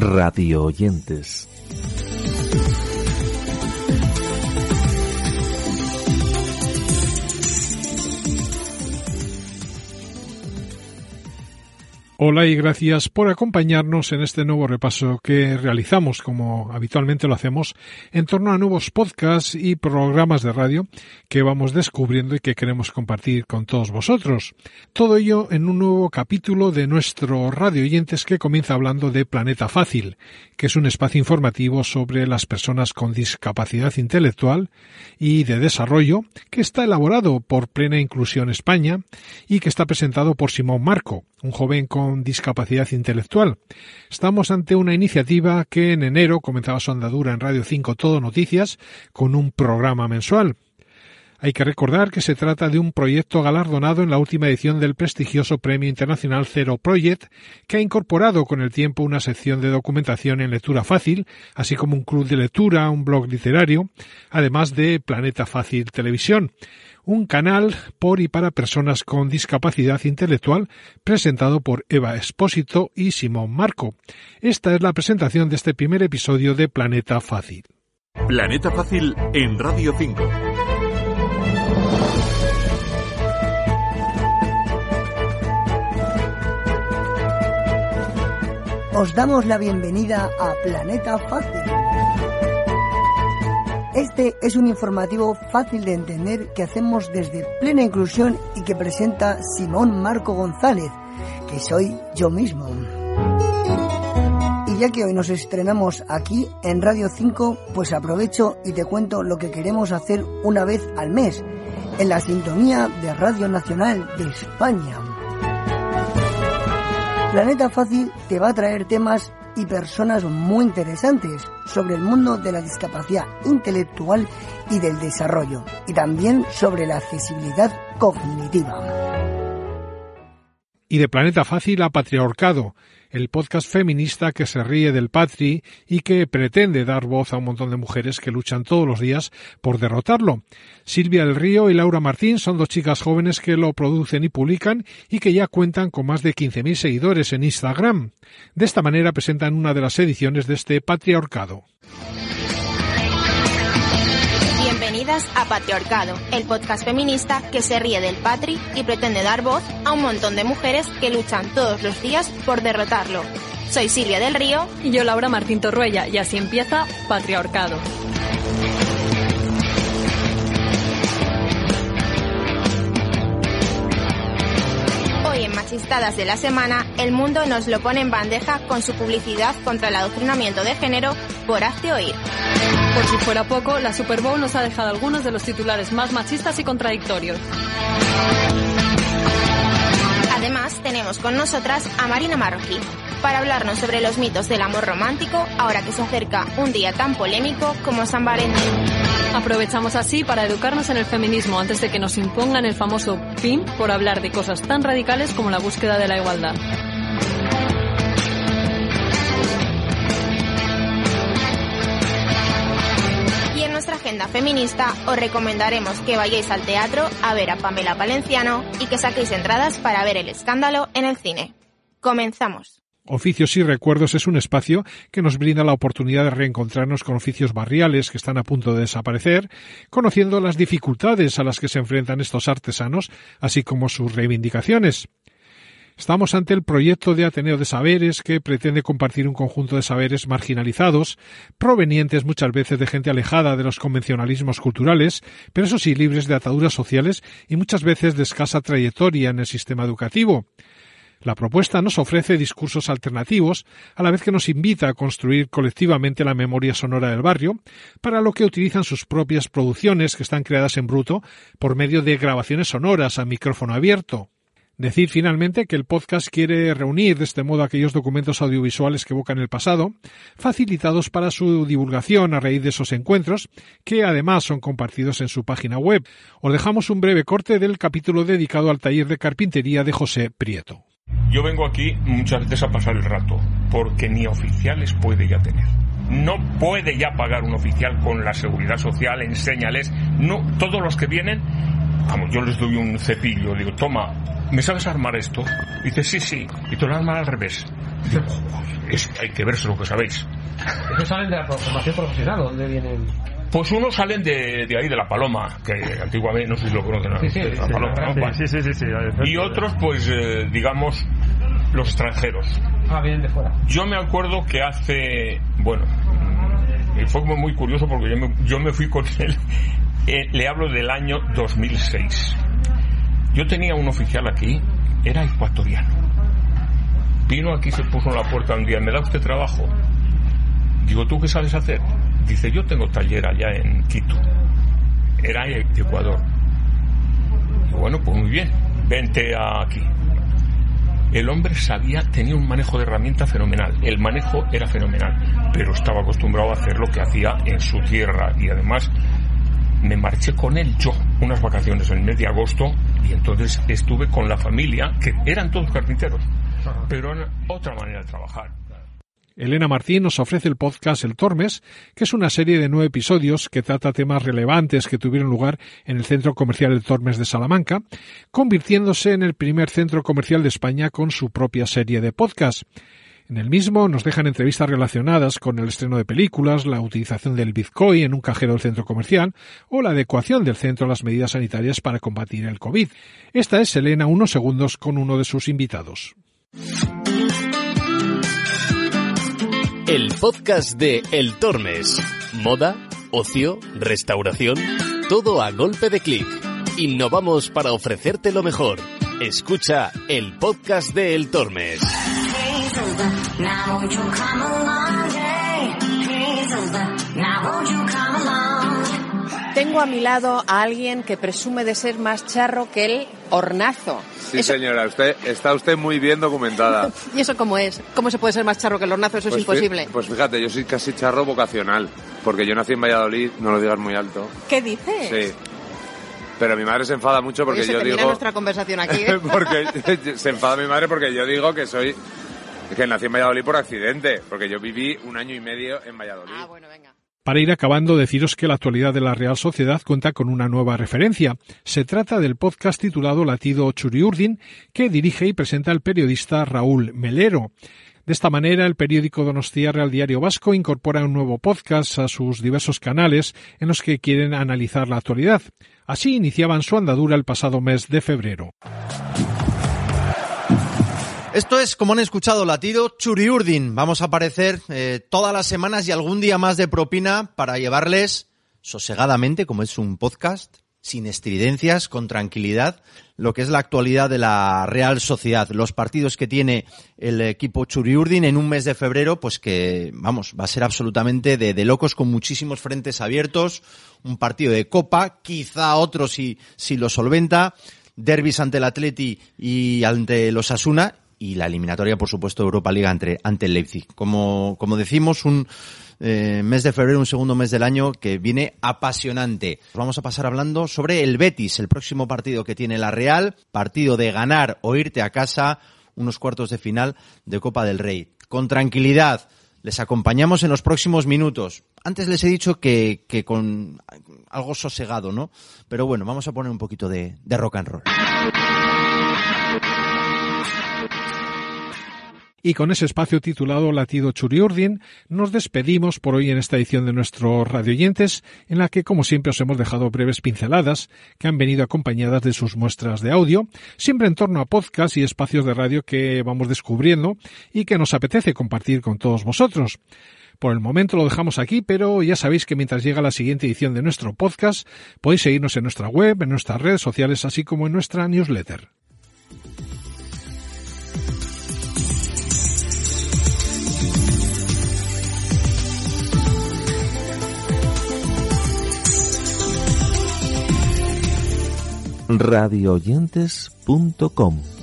radio oyentes. Hola y gracias por acompañarnos en este nuevo repaso que realizamos, como habitualmente lo hacemos, en torno a nuevos podcasts y programas de radio que vamos descubriendo y que queremos compartir con todos vosotros. Todo ello en un nuevo capítulo de nuestro Radio Oyentes que comienza hablando de Planeta Fácil, que es un espacio informativo sobre las personas con discapacidad intelectual y de desarrollo que está elaborado por Plena Inclusión España y que está presentado por Simón Marco, un joven con discapacidad intelectual. Estamos ante una iniciativa que en enero comenzaba su andadura en Radio 5 Todo Noticias con un programa mensual. Hay que recordar que se trata de un proyecto galardonado en la última edición del prestigioso Premio Internacional Zero Project, que ha incorporado con el tiempo una sección de documentación en lectura fácil, así como un club de lectura, un blog literario, además de Planeta Fácil Televisión un canal por y para personas con discapacidad intelectual presentado por Eva Espósito y Simón Marco. Esta es la presentación de este primer episodio de Planeta Fácil. Planeta Fácil en Radio 5. Os damos la bienvenida a Planeta Fácil este es un informativo fácil de entender que hacemos desde plena inclusión y que presenta Simón Marco González, que soy yo mismo. Y ya que hoy nos estrenamos aquí en Radio 5, pues aprovecho y te cuento lo que queremos hacer una vez al mes, en la sintonía de Radio Nacional de España. Planeta Fácil te va a traer temas y personas muy interesantes sobre el mundo de la discapacidad intelectual y del desarrollo, y también sobre la accesibilidad cognitiva. Y de Planeta Fácil a Patriarcado, el podcast feminista que se ríe del patri y que pretende dar voz a un montón de mujeres que luchan todos los días por derrotarlo. Silvia del Río y Laura Martín son dos chicas jóvenes que lo producen y publican y que ya cuentan con más de 15.000 seguidores en Instagram. De esta manera presentan una de las ediciones de este patriarcado. A Patriarcado, el podcast feminista que se ríe del patri y pretende dar voz a un montón de mujeres que luchan todos los días por derrotarlo. Soy Silvia del Río. Y yo Laura Martín Torruella, y así empieza Patriarcado. De la Semana, el mundo nos lo pone en bandeja con su publicidad contra el adoctrinamiento de género por Hazte Oír. Por si fuera poco, la Super Bowl nos ha dejado algunos de los titulares más machistas y contradictorios. Tenemos con nosotras a Marina Marroquí para hablarnos sobre los mitos del amor romántico ahora que se acerca un día tan polémico como San Valentín. Aprovechamos así para educarnos en el feminismo antes de que nos impongan el famoso PIN por hablar de cosas tan radicales como la búsqueda de la igualdad. Feminista os recomendaremos que vayáis al teatro a ver a Pamela Valenciano y que saquéis entradas para ver el escándalo en el cine. Comenzamos. Oficios y Recuerdos es un espacio que nos brinda la oportunidad de reencontrarnos con oficios barriales que están a punto de desaparecer, conociendo las dificultades a las que se enfrentan estos artesanos, así como sus reivindicaciones. Estamos ante el proyecto de Ateneo de Saberes que pretende compartir un conjunto de saberes marginalizados, provenientes muchas veces de gente alejada de los convencionalismos culturales, pero eso sí libres de ataduras sociales y muchas veces de escasa trayectoria en el sistema educativo. La propuesta nos ofrece discursos alternativos, a la vez que nos invita a construir colectivamente la memoria sonora del barrio, para lo que utilizan sus propias producciones que están creadas en bruto por medio de grabaciones sonoras a micrófono abierto. Decir finalmente que el podcast quiere reunir de este modo aquellos documentos audiovisuales que evocan el pasado, facilitados para su divulgación a raíz de esos encuentros, que además son compartidos en su página web. Os dejamos un breve corte del capítulo dedicado al taller de carpintería de José Prieto. Yo vengo aquí muchas veces a pasar el rato, porque ni oficiales puede ya tener. No puede ya pagar un oficial con la seguridad social, enséñales. No, todos los que vienen, vamos, yo les doy un cepillo, digo, toma, ¿me sabes armar esto? dice, sí, sí, y te lo armas al revés. Digo, es, hay que verse lo que sabéis. ¿Esos salen de la formación profesional? ¿Dónde vienen? Pues unos salen de, de ahí, de La Paloma, que antiguamente, no sé si lo conocen, Sí, sí, La sí, Paloma, ¿no? sí. Sí. Y otros, pues, eh, digamos, los extranjeros. Ah, vienen de fuera. Yo me acuerdo que hace, bueno, fue muy curioso porque yo me, yo me fui con él, eh, le hablo del año 2006. Yo tenía un oficial aquí, era ecuatoriano. Vino aquí, se puso en la puerta un día, ¿me da usted trabajo? Digo, ¿tú qué sabes hacer? Dice, yo tengo taller allá en Quito. Era de Ecuador. Bueno, pues muy bien, vente aquí. El hombre sabía, tenía un manejo de herramienta fenomenal. El manejo era fenomenal, pero estaba acostumbrado a hacer lo que hacía en su tierra. Y además me marché con él yo unas vacaciones en el mes de agosto y entonces estuve con la familia, que eran todos carpinteros, pero era otra manera de trabajar. Elena Martín nos ofrece el podcast El Tormes, que es una serie de nueve episodios que trata temas relevantes que tuvieron lugar en el Centro Comercial El Tormes de Salamanca, convirtiéndose en el primer centro comercial de España con su propia serie de podcast. En el mismo nos dejan entrevistas relacionadas con el estreno de películas, la utilización del Bitcoin en un cajero del centro comercial o la adecuación del centro a las medidas sanitarias para combatir el COVID. Esta es Elena unos segundos con uno de sus invitados. El podcast de El Tormes. Moda, ocio, restauración, todo a golpe de clic. Innovamos para ofrecerte lo mejor. Escucha el podcast de El Tormes. Tengo a mi lado a alguien que presume de ser más charro que el hornazo. Sí, Eso- señora, usted está usted muy bien documentada. ¿Y eso cómo es? ¿Cómo se puede ser más charro que el hornazo? Eso es Pues fí- imposible. Pues fíjate, yo soy casi charro vocacional, porque yo nací en Valladolid, no lo digas muy alto. ¿Qué dices? Sí. Pero mi madre se enfada mucho porque Oye, se yo digo... nuestra conversación aquí. ¿eh? porque se enfada mi madre porque yo digo que soy... Que nací en Valladolid por accidente, porque yo viví un año y medio en Valladolid. Ah, bueno, venga. Para ir acabando, deciros que la actualidad de la Real Sociedad cuenta con una nueva referencia. Se trata del podcast titulado Latido Churiurdin, que dirige y presenta el periodista Raúl Melero. De esta manera, el periódico Donostia Real Diario Vasco incorpora un nuevo podcast a sus diversos canales en los que quieren analizar la actualidad. Así iniciaban su andadura el pasado mes de febrero. Esto es, como han escuchado, latido Churiurdin. Vamos a aparecer eh, todas las semanas y algún día más de propina para llevarles sosegadamente, como es un podcast, sin estridencias, con tranquilidad, lo que es la actualidad de la Real Sociedad. Los partidos que tiene el equipo Churiurdin en un mes de febrero, pues que, vamos, va a ser absolutamente de, de locos con muchísimos frentes abiertos. Un partido de Copa, quizá otro si, si lo solventa. Derbis ante el Atleti y ante los Asuna y la eliminatoria, por supuesto, Europa Liga ante, ante el Leipzig. Como, como decimos, un eh, mes de febrero, un segundo mes del año que viene apasionante. Vamos a pasar hablando sobre el Betis, el próximo partido que tiene la Real, partido de ganar o irte a casa, unos cuartos de final de Copa del Rey. Con tranquilidad, les acompañamos en los próximos minutos. Antes les he dicho que, que con algo sosegado, ¿no? Pero bueno, vamos a poner un poquito de, de rock and roll. Y con ese espacio titulado Latido Churiurdin, nos despedimos por hoy en esta edición de nuestros radioyentes, en la que, como siempre, os hemos dejado breves pinceladas que han venido acompañadas de sus muestras de audio, siempre en torno a podcasts y espacios de radio que vamos descubriendo y que nos apetece compartir con todos vosotros. Por el momento lo dejamos aquí, pero ya sabéis que mientras llega la siguiente edición de nuestro podcast, podéis seguirnos en nuestra web, en nuestras redes sociales, así como en nuestra newsletter. radioyentes.com